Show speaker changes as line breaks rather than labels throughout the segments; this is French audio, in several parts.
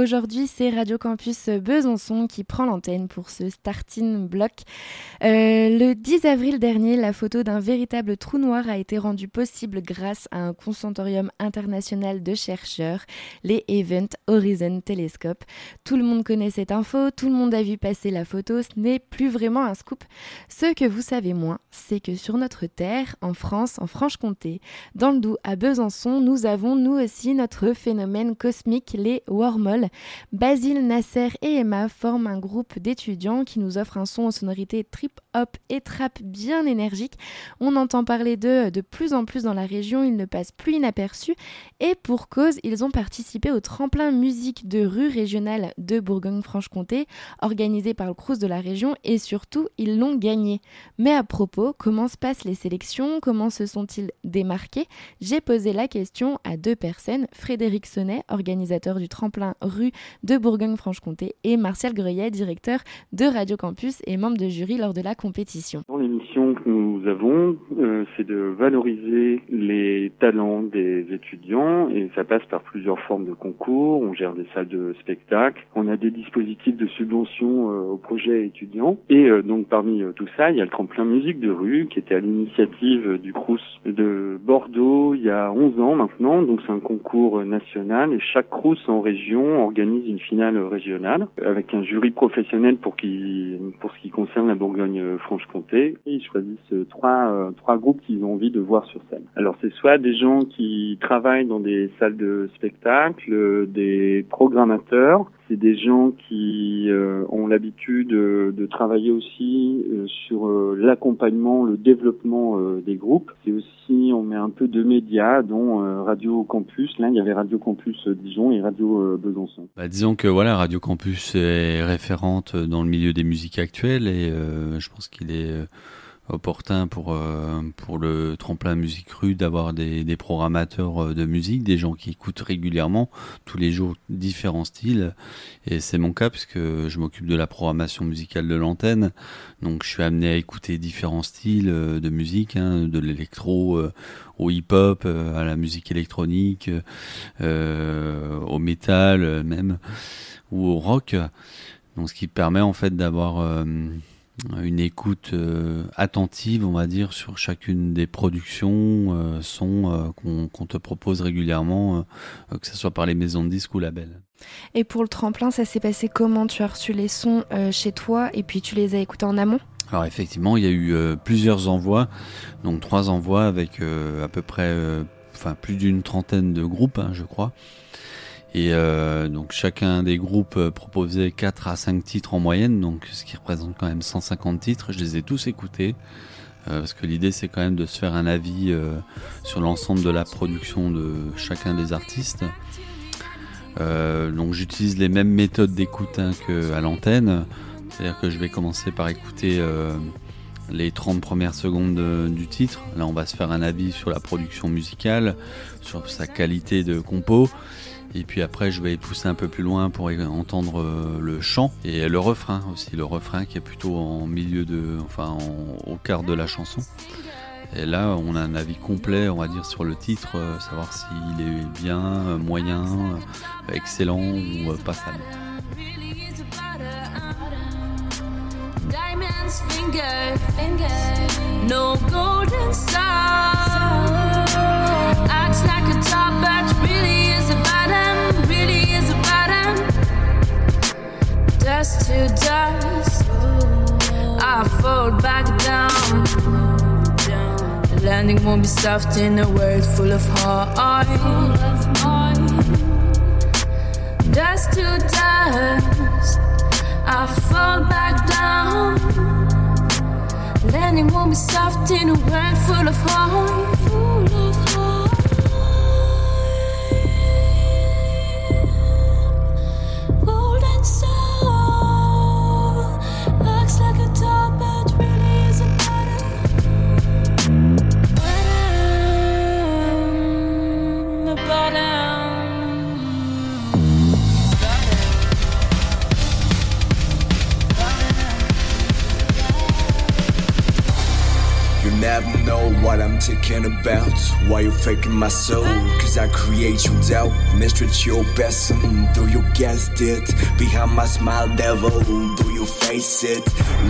aujourd'hui c'est Radio Campus Besançon qui prend l'antenne pour ce starting block. Euh, le 10 avril dernier, la photo d'un véritable trou noir a été rendue possible grâce à un consortium international de chercheurs, les Event Horizon Telescope. Tout le monde connaît cette info, tout le monde a vu passer la photo, ce n'est plus vraiment un scoop. Ce que vous savez moins, c'est que sur notre terre, en France, en Franche-Comté, dans le Doubs, à Besançon, nous avons nous aussi notre phénomène cosmique les Wormholes. Basile, Nasser et Emma forment un groupe d'étudiants qui nous offre un son aux sonorités trip-hop et trap bien énergique. On entend parler d'eux de plus en plus dans la région, ils ne passent plus inaperçus et pour cause, ils ont participé au tremplin musique de rue régionale de Bourgogne-Franche-Comté, organisé par le Crous de la région et surtout, ils l'ont gagné. Mais à propos, comment se passent les sélections? Comment se sont-ils démarqués? J'ai posé la question à deux personnes, Frédéric Sonnet, organisateur du tremplin rue de Bourgogne-Franche-Comté, et Martial Greuillet, directeur de Radio Campus et membre de jury lors de la compétition.
L'émission que nous avons, euh, c'est de valoriser les talents des étudiants et ça passe par plusieurs formes de concours. On gère des salles de spectacle, on a des dispositifs de subvention euh, aux projets étudiants et euh, donc parmi tout ça, il y a le tremplin musique de rue qui était à l'initiative du Crous de Bordeaux il y a 11 ans maintenant. Donc c'est un concours national et chaque Crous en région organise une finale régionale avec un jury professionnel pour qui pour ce qui concerne la Bourgogne-Franche-Comté. Ils choisissent trois euh, trois groupes qu'ils ont envie de voir sur scène. Alors c'est soit des gens qui travaillent dans des salles de spectacle, des programmateurs, c'est des gens qui euh, ont l'habitude de travailler aussi euh, sur l'accompagnement, le développement des groupes. C'est aussi on met un peu de médias, dont Radio Campus. Là, il y avait Radio Campus Dijon et Radio euh, Besançon.
Bah, disons que voilà, Radio Campus est référente dans le milieu des musiques actuelles et euh, je pense qu'il est euh, opportun pour pour le tremplin musique rue d'avoir des, des, programmateurs de musique, des gens qui écoutent régulièrement tous les jours différents styles et c'est mon cas puisque je m'occupe de la programmation musicale de l'antenne donc je suis amené à écouter différents styles de musique, hein, de l'électro au hip-hop, euh, à la musique électronique, euh, au métal euh, même, ou au rock. Donc ce qui permet en fait d'avoir une écoute attentive, on va dire, sur chacune des productions, sons qu'on te propose régulièrement, que ce soit par les maisons de disques ou labels.
Et pour le tremplin, ça s'est passé comment? Tu as reçu les sons chez toi et puis tu les as écoutés en amont?
Alors effectivement, il y a eu euh, plusieurs envois, donc trois envois avec euh, à peu près, euh, enfin plus d'une trentaine de groupes, hein, je crois. Et donc chacun des groupes proposait 4 à 5 titres en moyenne, donc ce qui représente quand même 150 titres. Je les ai tous écoutés parce que l'idée c'est quand même de se faire un avis sur l'ensemble de la production de chacun des artistes. donc j'utilise les mêmes méthodes d'écoute hein, qu'à l'antenne. C'est-à-dire que je vais commencer par écouter euh, les 30 premières secondes du titre. Là, on va se faire un avis sur la production musicale, sur sa qualité de compo. Et puis après, je vais pousser un peu plus loin pour entendre euh, le chant et le refrain aussi. Le refrain qui est plutôt en milieu de, enfin, au quart de la chanson. Et là, on a un avis complet, on va dire, sur le titre, euh, savoir s'il est bien, moyen, excellent ou passable. diamonds, finger, finger. No golden star. Acts like a Dust to dust. I fall back down. Landing won't be soft in a world full of heart. Dust to dust. I fall back down. Landing won't be soft in a world full of heart.
What I'm thinking about why you faking my soul. Cause I create you doubt, mistreat your best. Do you guess it? Behind my smile, devil, do you face it?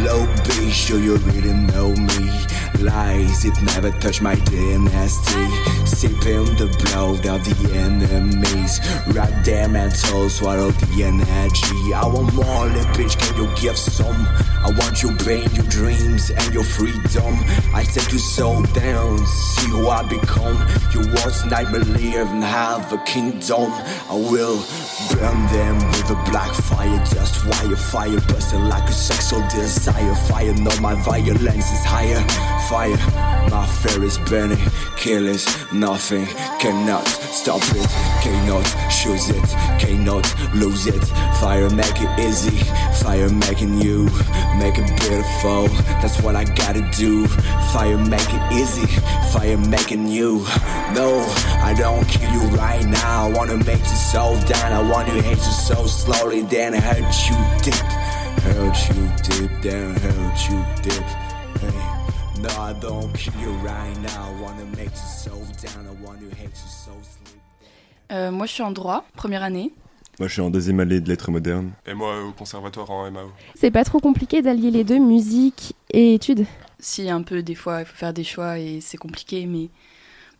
Low B, sure you really know me. Lies, it never touched my dynasty. Sipping the blood of the enemies. Wrap their soul, swallow the energy. I want more, little bitch, can you give some? I want your brain, your dreams, and your freedom. I take you so down, see who I become. Your worst nightmare live and have a kingdom. I will burn them with a black fire, just wire fire, busting like a sexual desire. Fire, no, my violence is higher. Fire, my fear is burning. Killers, nothing cannot stop it. Cannot choose it, cannot lose it. Fire make it easy, fire making you make it beautiful. That's what I gotta do. Fire make it easy, fire making you. No, I don't kill you right now. I wanna make you so down. I want to hate you so slowly, then I hurt you deep. Hurt you deep, then hurt you deep.
Euh, moi, je suis en droit, première année.
Moi, je suis en deuxième année de lettres modernes.
Et moi au conservatoire en MAO.
C'est pas trop compliqué d'allier les deux, musique et études?
Si, un peu, des fois, il faut faire des choix et c'est compliqué, mais,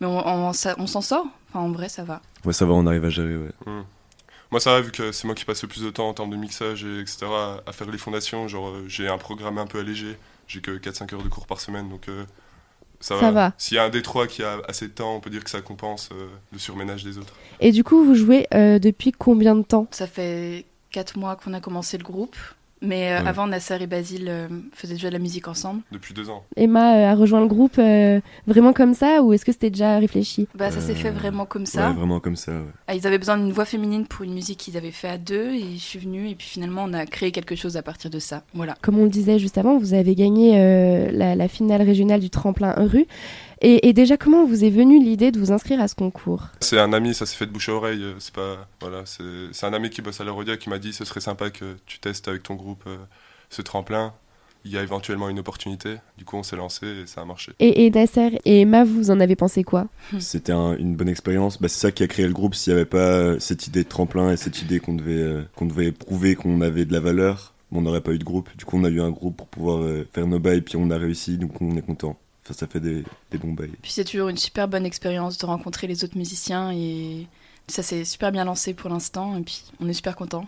mais on, on, ça- on s'en sort. Enfin, en vrai, ça va.
Ouais, ça va, on arrive à gérer, ouais.
Hmm. Moi ça va vu que c'est moi qui passe le plus de temps en termes de mixage et etc. à, à faire les fondations. Genre euh, j'ai un programme un peu allégé. J'ai que 4-5 heures de cours par semaine donc euh, ça,
Ça va.
S'il y a un des trois qui a assez de temps, on peut dire que ça compense euh, le surménage des autres.
Et du coup, vous jouez euh, depuis combien de temps?
Ça fait 4 mois qu'on a commencé le groupe. Mais euh,
Ouais.
avant, Nasser et Basile euh, faisaient déjà de la musique ensemble.
Depuis deux ans.
Emma euh, a rejoint le groupe euh, vraiment comme ça ou est-ce que c'était déjà réfléchi?
Bah, ça s'est fait vraiment comme ça.
Ouais, vraiment comme ça, ouais.
Ah, ils avaient besoin d'une voix féminine pour une musique qu'ils avaient fait à deux et je suis venue et puis finalement on a créé quelque chose à partir de ça. Voilà.
Comme on le disait juste avant, vous avez gagné euh, la, la finale régionale du tremplin rue. Et, et déjà, comment vous est venue l'idée de vous inscrire à ce concours
C'est un ami, ça s'est fait de bouche à oreille. euh, C'est pas voilà, c'est c'est un ami qui bosse à la Rodia qui m'a dit ce serait sympa que tu testes avec ton groupe euh, ce tremplin. Il y a éventuellement une opportunité. Du coup on s'est lancé et ça a marché.
et, et Nasser et Emma, vous en avez pensé quoi
C'était un- une bonne expérience. Bah, c'est ça qui a créé le groupe. S'il n'y avait pas euh, cette idée de tremplin et cette idée qu'on devait, euh, qu'on devait prouver qu'on avait de la valeur, on n'aurait pas eu de groupe. Du coup, on a eu un groupe pour pouvoir euh, faire nos bails, puis on a réussi, donc on est content. Ça fait des, des bons bails.
Puis c'est toujours une super bonne expérience de rencontrer les autres musiciens et ça s'est super bien lancé pour l'instant et puis on est super content.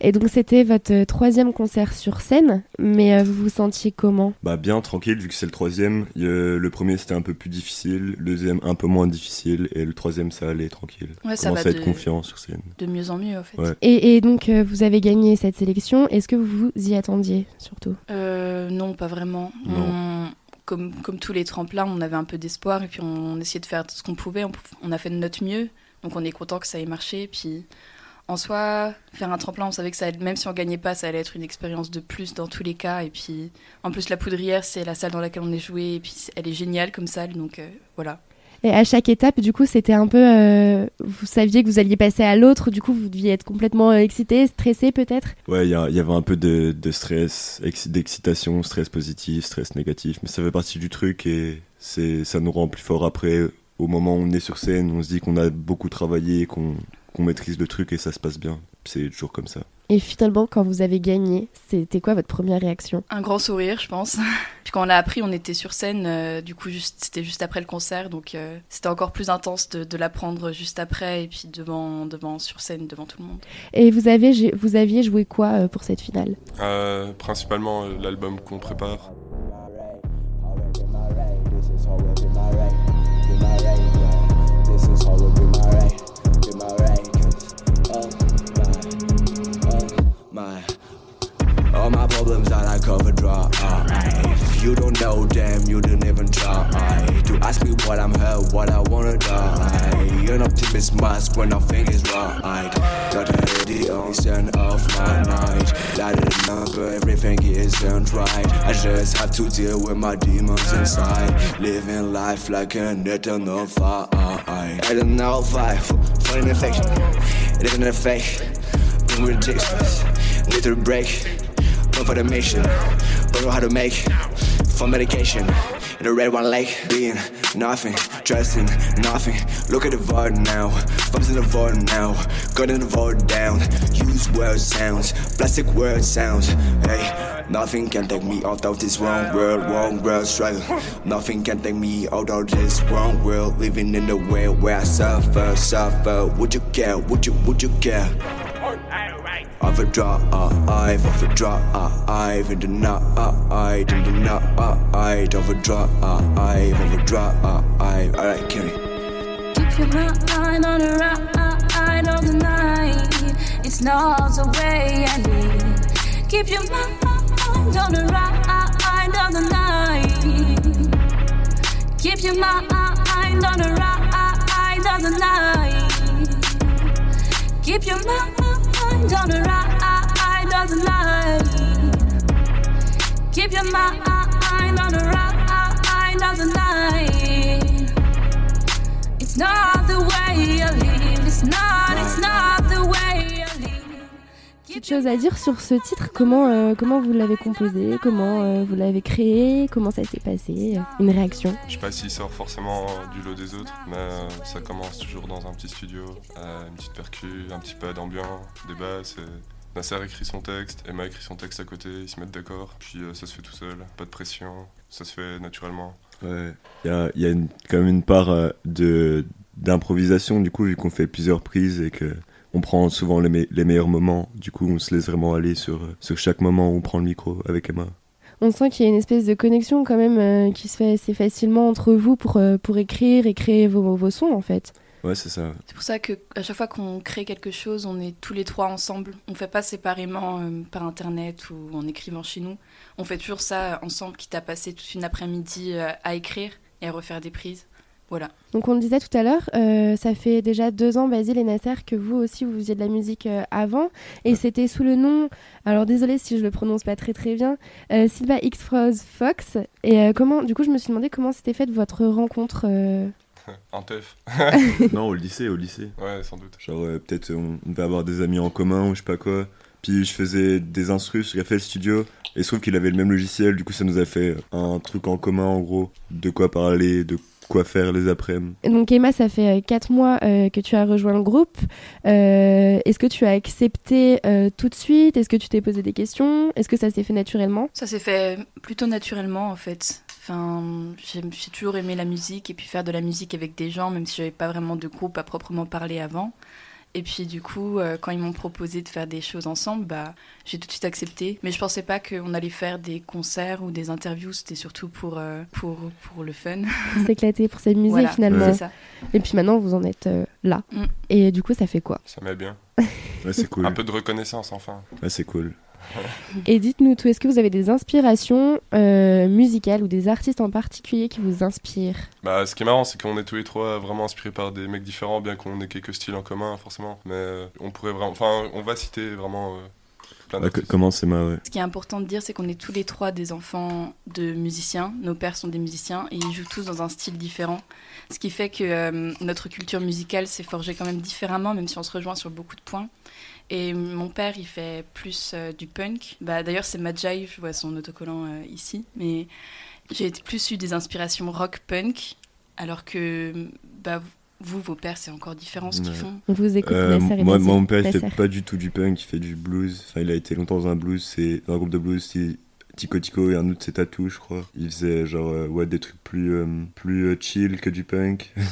Et donc, c'était votre troisième concert sur scène, mais euh, vous vous sentiez comment?
Bah, bien tranquille, vu que c'est le troisième. Le premier, c'était un peu plus difficile. Le deuxième, un peu moins difficile. Et le troisième, ça allait tranquille.
Ouais, ça
Commence
va
à être
de-
confiant sur scène.
De mieux en mieux en fait.
Ouais.
et, et donc, euh, vous avez gagné cette sélection. Est-ce que vous vous y attendiez surtout?
Euh, non, pas vraiment.
Non.
On- comme, comme tous les tremplins, on avait un peu d'espoir et puis on, essayait de faire ce qu'on pouvait. On, a fait de notre mieux, donc on est content que ça ait marché. Puis en soi, faire un tremplin, on savait que ça, même si on gagnait pas, ça allait être une expérience de plus dans tous les cas. Et puis en plus, la Poudrière, c'est la salle dans laquelle on est joué et puis elle est géniale comme salle, donc euh, voilà.
Et à chaque étape, du coup, c'était un peu. euh, vous saviez que vous alliez passer à l'autre, du coup, vous deviez être complètement euh, excité, stressé peut-être?
Ouais, il y, avait un peu de, stress, ex- d'excitation, stress positif, stress négatif, mais ça fait partie du truc et ça nous rend plus fort après. Au moment où on est sur scène, on se dit qu'on a beaucoup travaillé, qu'on, qu'on maîtrise le truc et ça se passe bien. C'est toujours comme ça.
Et finalement, quand vous avez gagné, c'était quoi votre première réaction?
Un grand sourire, je pense. Puis quand on l'a appris, on était sur scène, euh, du coup, juste, c'était juste après le concert, donc euh, c'était encore plus intense de, de l'apprendre juste après, et puis devant, devant, sur scène, devant tout le monde.
Et vous, avez, vous aviez joué quoi euh, pour cette finale?
Euh, principalement euh, l'album qu'on prépare.
Problems that I cover dry. Uh. If you don't know them, you didn't even try. To ask me what I'm hurt, what I wanna die. An optimist mask when nothing is right. Got the only sun of my night. It up, everything isn't right. I just have to deal with my demons inside. Living life like an eternal fight. I know why, for an infection. It isn't a fake. Bring ridiculous. Need to break. For the mission. Don't know how to make. For medication. In the red one lake. Being nothing, dressing, nothing. Look at the void now, vibes in the void now, got in the void down. Use word sounds, plastic word sounds. Hey, nothing can take me out of this wrong world, wrong world struggle. Nothing can take me out of this wrong world, living in the way where I suffer, suffer. Would you care? Would you? Would you care? Overdrive, uh, I've overdrive, uh, I've in the night, uh, in the night, overdrive, I've overdrive, I've. Alright, carry.
Keep your mind on the ride of the night. It's not the way I live. Keep your mind on the ride of the night. Keep your mind on the ride of the night. Keep your mind on the ride the night. Keep your mind on the ride the night. It's not the way I live. It's not, it's not
Petite chose à dire sur ce titre, comment, euh, comment vous l'avez composé, comment euh, vous l'avez créé, comment ça s'est passé, une réaction?
Je sais pas s'il sort forcément du lot des autres, mais euh, ça commence toujours dans un petit studio, euh, une petite percu, un petit pad ambiant, des basses. Et Nasser écrit son texte, Emma écrit son texte à côté, ils se mettent d'accord, puis euh, ça se fait tout seul, pas de pression, ça se fait naturellement.
Ouais, il y a, il y a une- quand même une part euh, de d'improvisation du coup vu qu'on fait plusieurs prises et que on prend souvent les, me- les meilleurs moments. Du coup, on se laisse vraiment aller sur sur chaque moment où on prend le micro avec Emma.
On sent qu'il y a une espèce de connexion quand même euh, qui se fait assez facilement entre vous pour, euh, pour écrire et créer vos, vos sons en fait.
Ouais, c'est ça.
C'est pour ça que à chaque fois qu'on crée quelque chose, on est tous les trois ensemble. On fait pas séparément euh, par internet ou en écrivant chez nous. On fait toujours ça ensemble, quitte à passer toute une après-midi euh, à écrire et à refaire des prises. Voilà.
Donc on le disait tout à l'heure, euh, ça fait déjà deux ans, Basile et Nasser, que vous aussi vous faisiez de la musique euh, avant. Et
Ouais.
c'était sous le nom, alors désolé si je le prononce pas très très bien, euh, Silva X Froze Fox. Et euh, comment, du coup je me suis demandé comment s'était faite votre rencontre. euh,
en teuf,
non, au lycée, au lycée.
ouais, sans doute.
Genre euh, peut-être on, on devait avoir des amis en commun ou je sais pas quoi. Puis je faisais des instrus, j'ai fait le studio et il se trouve qu'il avait le même logiciel. Du coup, ça nous a fait un truc en commun en gros, de quoi parler, de quoi faire les après-midi.
Donc Emma, ça fait euh, quatre mois euh, que tu as rejoint le groupe. Euh, Est-ce que tu as accepté euh, tout de suite? Est-ce que tu t'es posé des questions? Est-ce que ça s'est fait naturellement?
Ça s'est fait plutôt naturellement en fait. Enfin, j'ai j'ai toujours aimé la musique et puis faire de la musique avec des gens, même si j'avais pas vraiment de groupe à proprement parler avant. Et puis du coup, euh, quand ils m'ont proposé de faire des choses ensemble, bah, j'ai tout de suite accepté. Mais je pensais pas qu'on allait faire des concerts ou des interviews. C'était surtout pour, euh, pour, pour le fun.
Pour s'éclater, pour s'amuser
Voilà,
finalement.
c'est ça.
Et puis maintenant, vous en êtes euh, là.
Mm.
Et du coup, ça fait quoi?
Ça met bien.
Ouais, c'est cool.
Un peu de reconnaissance enfin.
Ouais, c'est cool.
Et dites-nous tout, est-ce que vous avez des inspirations euh, musicales ou des artistes en particulier qui vous inspirent?
Bah, ce qui est marrant, c'est qu'on est tous les trois vraiment inspirés par des mecs différents, bien qu'on ait quelques styles en commun, forcément. Mais euh, on pourrait vraiment. Enfin, on va citer vraiment euh, plein d'artistes.
comment c'est ma ouais.
Ce qui est important de dire, c'est qu'on est tous les trois des enfants de musiciens. Nos pères sont des musiciens et ils jouent tous dans un style différent. Ce qui fait que euh, notre culture musicale s'est forgée quand même différemment, même si on se rejoint sur beaucoup de points. Et mon père, il fait plus euh, du punk. Bah, D'ailleurs, c'est Majai, je vois son autocollant euh, ici. Mais j'ai plus eu des inspirations rock-punk, alors que bah, vous, vos pères, c'est encore différent ce qu'ils
Ouais.
font.
On vous écoute,
Euh,
Nasser et
moi, mon père, il fait pas du tout du punk, il fait du blues. Enfin, il a été longtemps dans un blues, c'est un groupe de blues, c'est Tico Tico et un autre c'est Tattoo, je crois. Il faisait genre euh, ouais des trucs plus euh, plus euh, chill que du punk.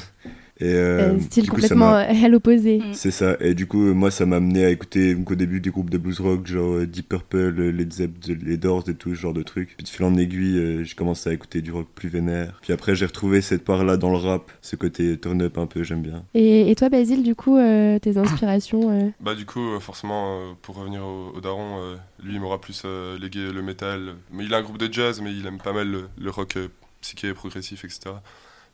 et euh,
Euh, style
coup,
complètement euh, à l'opposé.
Mm.
c'est ça. Et du coup, moi, ça m'a amené à écouter donc, au début des groupes de blues rock, genre euh, Deep Purple, Led Zeppelin, les Doors et tout ce genre de trucs. Puis de fil en aiguille, euh, j'ai commencé à écouter du rock plus vénère. Puis après, j'ai retrouvé cette part-là dans le rap, ce côté turn-up un peu, j'aime bien.
Et, et toi, Basile, du coup, euh, tes inspirations euh,
Bah du coup, euh, forcément, euh, pour revenir au, au daron, euh, lui, il m'aura plus euh, légué le métal. Mais il a un groupe de jazz, mais il aime pas mal le, le rock euh, psyché, progressif, etc.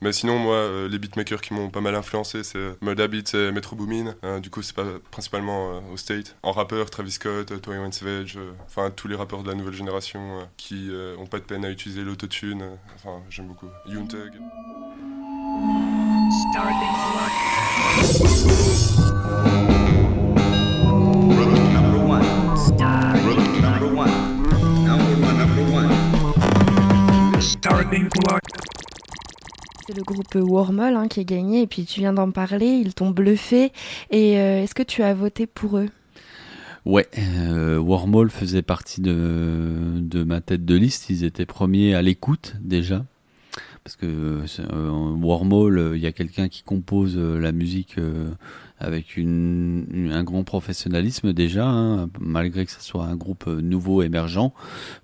Mais sinon, moi, euh, les beatmakers qui m'ont pas mal influencé, c'est euh, Murda Beats et Metro Boomin. Euh, du coup, c'est pas principalement euh, au State. En rappeur, Travis Scott, euh, 21 Savage, enfin tous les rappeurs de la nouvelle génération qui ont pas de peine à utiliser l'autotune. Enfin, j'aime beaucoup. Yoon Thug.
Groupe Wormhole hein, qui a gagné et puis tu viens d'en parler, ils t'ont bluffé. Et euh, est-ce que tu as voté pour eux?
Ouais, euh, faisait partie de, ma tête de liste. Ils étaient premiers à l'écoute déjà. Parce que euh, Wormhole, il y a quelqu'un qui compose euh, la musique euh, avec un grand professionnalisme déjà, hein, malgré que ce soit un groupe euh, nouveau, émergent.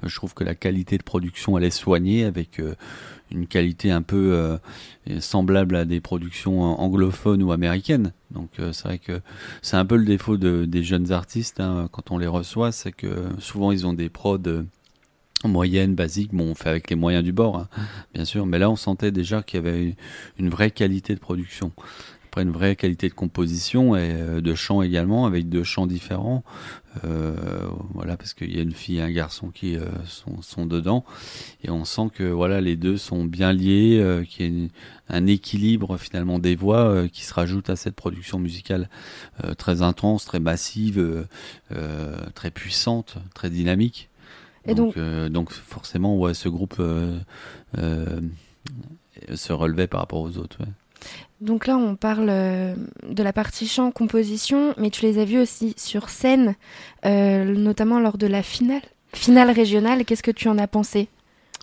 Euh, je trouve que la qualité de production, elle est soignée avec euh, une qualité un peu semblable à des productions anglophones ou américaines. Donc c'est vrai que c'est un peu le défaut de- des jeunes artistes hein, quand on les reçoit, c'est que souvent ils ont des prods moyennes, basiques. Bon, on fait avec les moyens du bord, hein, bien sûr, mais là on sentait déjà qu'il y avait une vraie qualité de production. Après une vraie qualité de composition et euh, de chant également, avec deux chants différents. Euh, voilà, parce qu'il y a une fille et un garçon qui euh, sont, sont dedans, et on sent que voilà les deux sont bien liés, euh, qu'il y a une- un équilibre finalement des voix qui se rajoute à cette production musicale très intense, très massive, très puissante, très dynamique.
Et
donc,
donc-
donc forcément, ouais, ce groupe se relevait par rapport aux autres. ouais.
Donc là, on parle euh, de la partie chant, composition, mais tu les as vus aussi sur scène, euh, notamment lors de la finale, finale régionale. Qu'est-ce que tu en as pensé?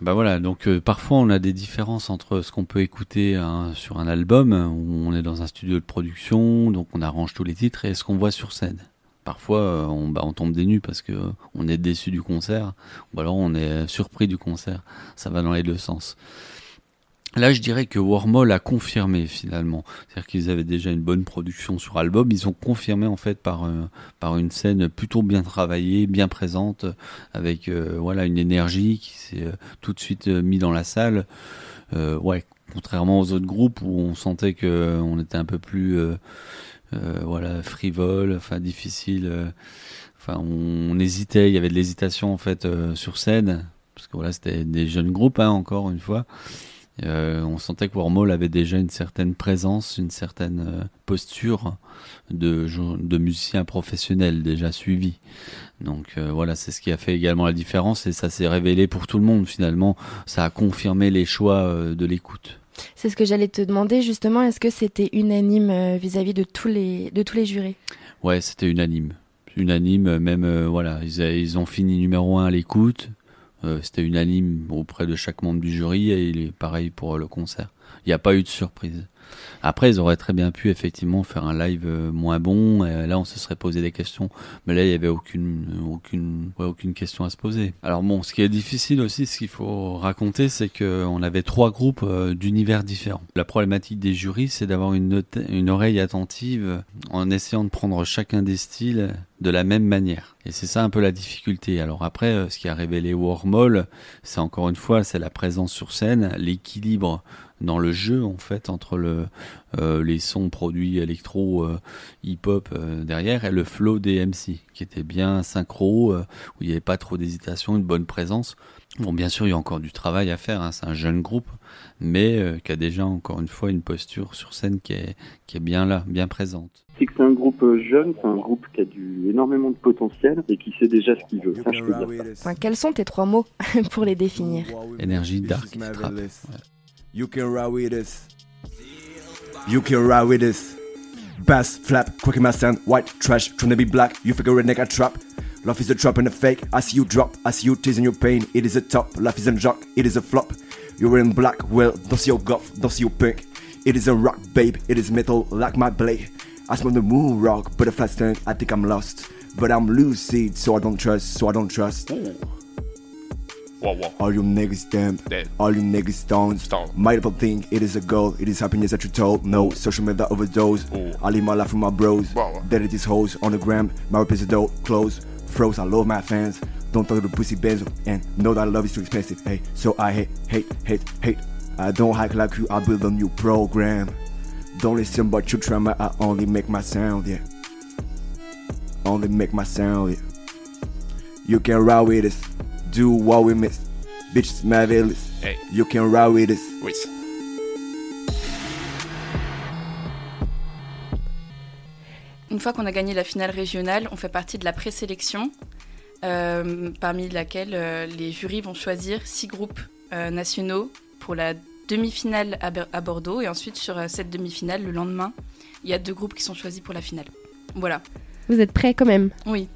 Bah voilà, donc euh, parfois on a des différences entre ce qu'on peut écouter hein, sur un album, où on est dans un studio de production, donc on arrange tous les titres, et ce qu'on voit sur scène. Parfois on, bah, on tombe des nues parce que on est déçu du concert, ou alors on est surpris du concert. Ça va dans les deux sens. Là, je dirais que Wormhole a confirmé finalement. C'est-à-dire qu'ils avaient déjà une bonne production sur album. Ils ont confirmé en fait par, euh, par une scène plutôt bien travaillée, bien présente, avec euh, voilà une énergie qui s'est euh, tout de suite euh, mis dans la salle. Ouais, contrairement aux autres groupes où on sentait que on était un peu plus voilà frivole, enfin difficile. Enfin, on, hésitait. Il y avait de l'hésitation en fait sur scène parce que voilà, c'était des jeunes groupes hein, encore une fois. Euh, on sentait que Wormhole avait déjà une certaine présence, une certaine euh, posture de, musicien professionnel déjà suivi. Donc euh, voilà, c'est ce qui a fait également la différence et ça s'est révélé pour tout le monde finalement. Ça a confirmé les choix de l'écoute.
C'est ce que j'allais te demander justement. Est-ce que c'était unanime vis-à-vis de tous les de tous les jurés?
Ouais, c'était unanime. Unanime, même euh, voilà, ils, a- ils ont fini numéro un à l'écoute. Euh, c'était unanime auprès de chaque membre du jury et il est pareil pour le concert. Il n'y a pas eu de surprise. Après, ils auraient très bien pu effectivement faire un live euh, moins bon. Et là, on se serait posé des questions. Mais là, il n'y avait aucune, aucune, aucune question à se poser. Alors bon, ce qui est difficile aussi, ce qu'il faut raconter, c'est qu'on avait trois groupes euh, d'univers différents. La problématique des jurys, c'est d'avoir une, une oreille attentive en essayant de prendre chacun des styles de la même manière. Et c'est ça un peu la difficulté. Alors après, euh, ce qui a révélé Wormhole, c'est encore une fois, c'est la présence sur scène, l'équilibre dans le jeu en fait entre le, les sons produits électro, euh, hip-hop euh, derrière et le flow des MC qui était bien synchro, euh, où il n'y avait pas trop d'hésitation, une bonne présence. Bon, bien sûr, il y a encore du travail à faire. hein, c'est un jeune groupe, mais euh, qui a déjà encore une fois une posture sur scène qui est, qui est bien là, bien présente.
C'est que c'est un groupe euh, jeune, c'est un groupe qui a du, énormément de potentiel et qui sait déjà ce qu'il veut. Ça, je peux dire ça.
Enfin, Quels sont tes trois mots pour les définir?
Énergie, dark, trap. Ouais.
You can ride with us. You can ride with us. Bass, flap, quickie my sound, white trash, trying to be black. You figure a nigga trap. Life is a trap and a fake. I see you drop, I see you teasing your pain. It is a top, life is a jock, it is a flop. You're in black, well, don't see your guff, don't see your pink. It is a rock, babe, it is metal like my blade. I smell the moon rock, but stand, I think I'm lost. But I'm lucid, so I don't trust, so I don't trust.
Wow, wow.
All you niggas damn,
Dead.
all you niggas stones.
Stone.
Multiple think it is a goal, it is happiness that you told. No, social media overdose.
Ooh.
I live my life with my bros. Dead these hoes on the gram, my rap is dope, close, froze. I love my fans. Don't talk to the pussy benzo and know that love is too expensive. Hey, so I hate, hate, hate, hate. I don't hack like you, I build a new program. Don't listen but you try my, I only make my sound, yeah. Only make my sound, yeah. You can ride with us, do what we miss. Bitches marvelous.
Hey.
You can ride with us.
Oui.
Une fois qu'on a gagné la finale régionale, on fait partie de la présélection, euh, parmi laquelle euh, les jurys vont choisir six groupes euh, nationaux pour la demi-finale à, à Bordeaux et ensuite sur euh, cette demi-finale, le lendemain, il y a deux groupes qui sont choisis pour la finale. Voilà.
Vous êtes prêts quand même?
Oui.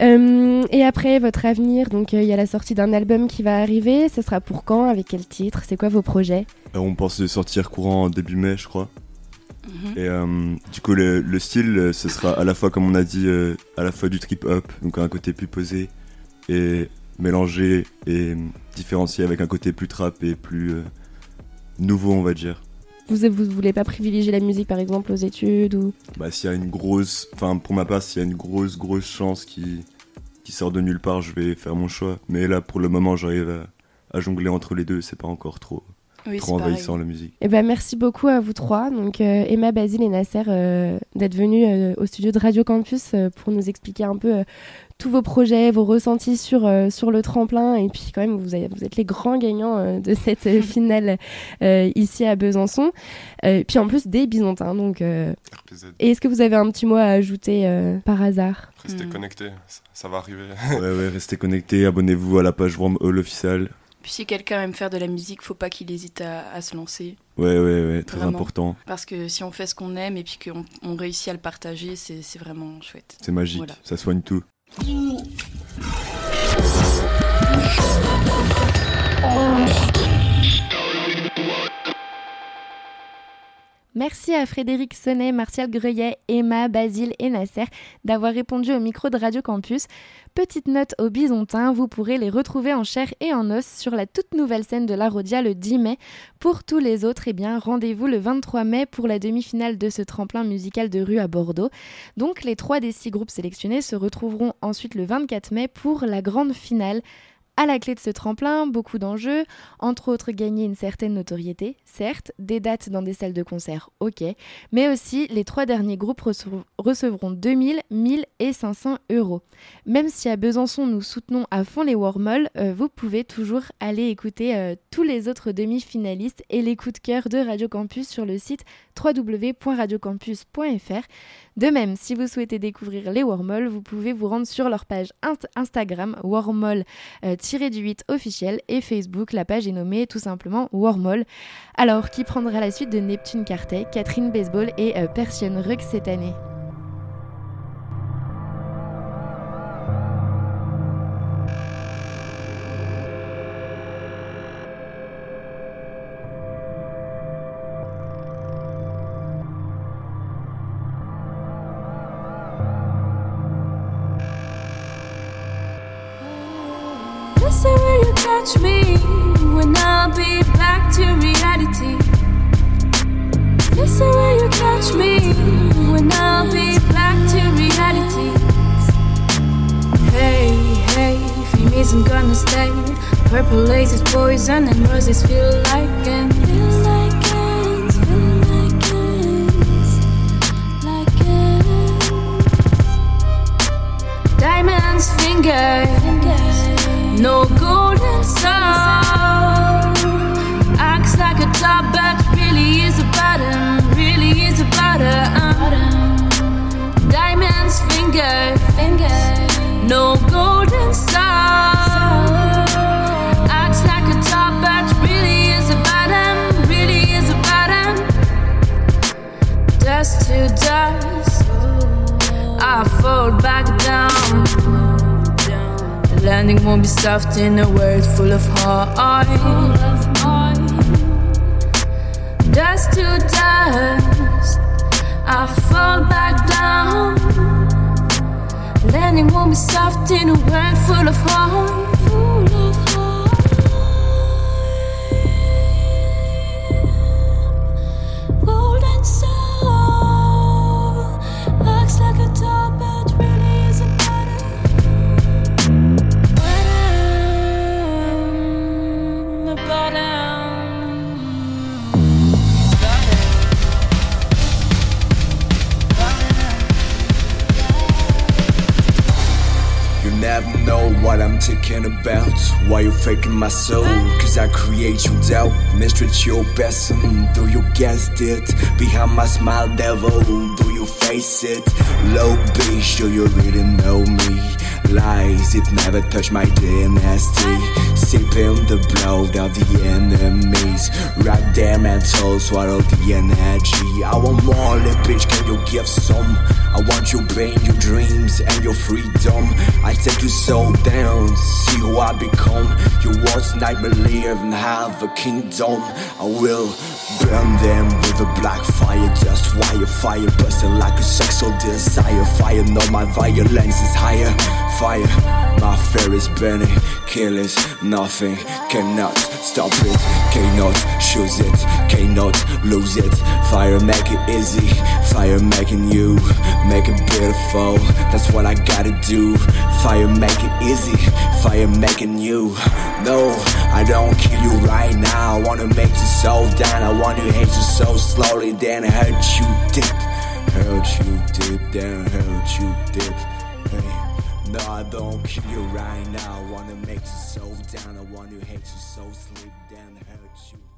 Euh, et après, votre avenir, donc euh, il y a la sortie d'un album qui va arriver. Ce sera pour quand Avec quel titre? C'est quoi vos projets?
Euh, on pense de sortir courant en début mai, je crois.
Mhm.
Et euh, du coup, le, le style, ce sera à la fois, comme on a dit, euh, à la fois du trip-hop, donc un côté plus posé, et mélangé et différencié avec un côté plus trap et plus euh, nouveau, on va dire.
Vous, vous voulez pas privilégier la musique par exemple aux études ou?
Bah, s'il y a une grosse, enfin pour ma part, s'il y a une grosse, grosse chance qui, qui sort de nulle part, je vais faire mon choix. Mais là, pour le moment, j'arrive à, à jongler entre les deux, c'est pas encore trop,
Oui,
trop
pareil.
envahissant la musique.
Eh ben, merci beaucoup à vous trois, donc euh, Emma, Basile et Nasser, euh, d'être venus euh, au studio de Radio Campus euh, pour nous expliquer un peu euh, tous vos projets, vos ressentis sur, euh, sur le tremplin. Et puis quand même, vous, avez- vous êtes les grands gagnants euh, de cette euh, finale euh, ici à Besançon. Euh, puis en plus des Byzantins. Donc, euh, et est-ce que vous avez un petit mot à ajouter euh, par hasard?
Restez
Mm.
connectés, ça, ça va arriver.
ouais, ouais, restez connectés, abonnez-vous à la page Wormhole officielle.
Puis si quelqu'un aime faire de la musique, faut pas qu'il hésite à, à se lancer.
Ouais, ouais, ouais, très
Vraiment.
important.
Parce que si on fait ce qu'on aime et puis qu'on on réussit à le partager, c'est c'est vraiment chouette.
C'est magique,
Voilà.
ça soigne tout. Oh.
Merci à Frédéric Sonnet, Martial Greuillet, Emma, Basile et Nasser d'avoir répondu au micro de Radio Campus. Petite note aux Byzantins, vous pourrez les retrouver en chair et en os sur la toute nouvelle scène de la Rodia le 10 mai. Pour tous les autres, eh bien, rendez-vous le 23 mai pour la demi-finale de ce tremplin musical de rue à Bordeaux. Donc les trois des six groupes sélectionnés se retrouveront ensuite le 24 mai pour la grande finale. À la clé de ce tremplin, beaucoup d'enjeux, entre autres gagner une certaine notoriété, certes, des dates dans des salles de concert, ok, mais aussi les trois derniers groupes recevront 2000, 1000 et 500 euros. Même si à Besançon nous soutenons à fond les Wormhols, euh, vous pouvez toujours aller écouter euh, tous les autres demi-finalistes et les coups de cœur de Radio Campus sur le site www.radiocampus.fr. De même, si vous souhaitez découvrir les Wormhols, vous pouvez vous rendre sur leur page Instagram wormhol euh, Tiré du 8 officiel et Facebook, la page est nommée tout simplement Warmall. Alors, qui prendra la suite de Neptune Cartet, Catherine Baseball et euh, Persian Rug cette année?
Back to reality. Listen when you catch me, when I'll be back to reality. Hey, hey, Femi's gonna stay. Purple laces poison and roses feel like ants. Diamonds fingers, no golden soul. Diamonds fingers, fingers, no golden soul. Acts like a top, but really is a bottom, really is a bottom. Dust to dust. I fall back down. The landing won't be soft in a world full of heart. Dust to dust. I fall back down. Landing won't be soft in a world full of heart. Full of
Why you faking my soul? Cause I create you doubt. Mistreat your mm, do you guess it? Behind my smile, devil, do you face it? Low bitch, do you really know me? Lies, it never touched my dynasty. Sipping the blood of the enemies. Rock their mental, swallow the energy. I want more, little bitch, can you give some? I want your pain, your dreams, and your freedom. I take you so down, see who I become. You once nightmare live and have a kingdom. I will burn them with a black fire, just wire fire, busting like a sexual desire. Fire, no, my violence is higher. Fire, my fear is burning. Killers, nothing cannot stop it. Cannot choose it, cannot lose it. Fire make it easy, fire making you, make it beautiful. That's what I gotta do. Fire make it easy, fire making you. No, I don't kill you right now. I wanna make you so down. I wanna hate you so slowly, then hurt you deep. Hurt you deep, then hurt you deep. Hey. No, I don't kill you right now. I wanna make you so down. I wanna hate you so sleep, then hurt you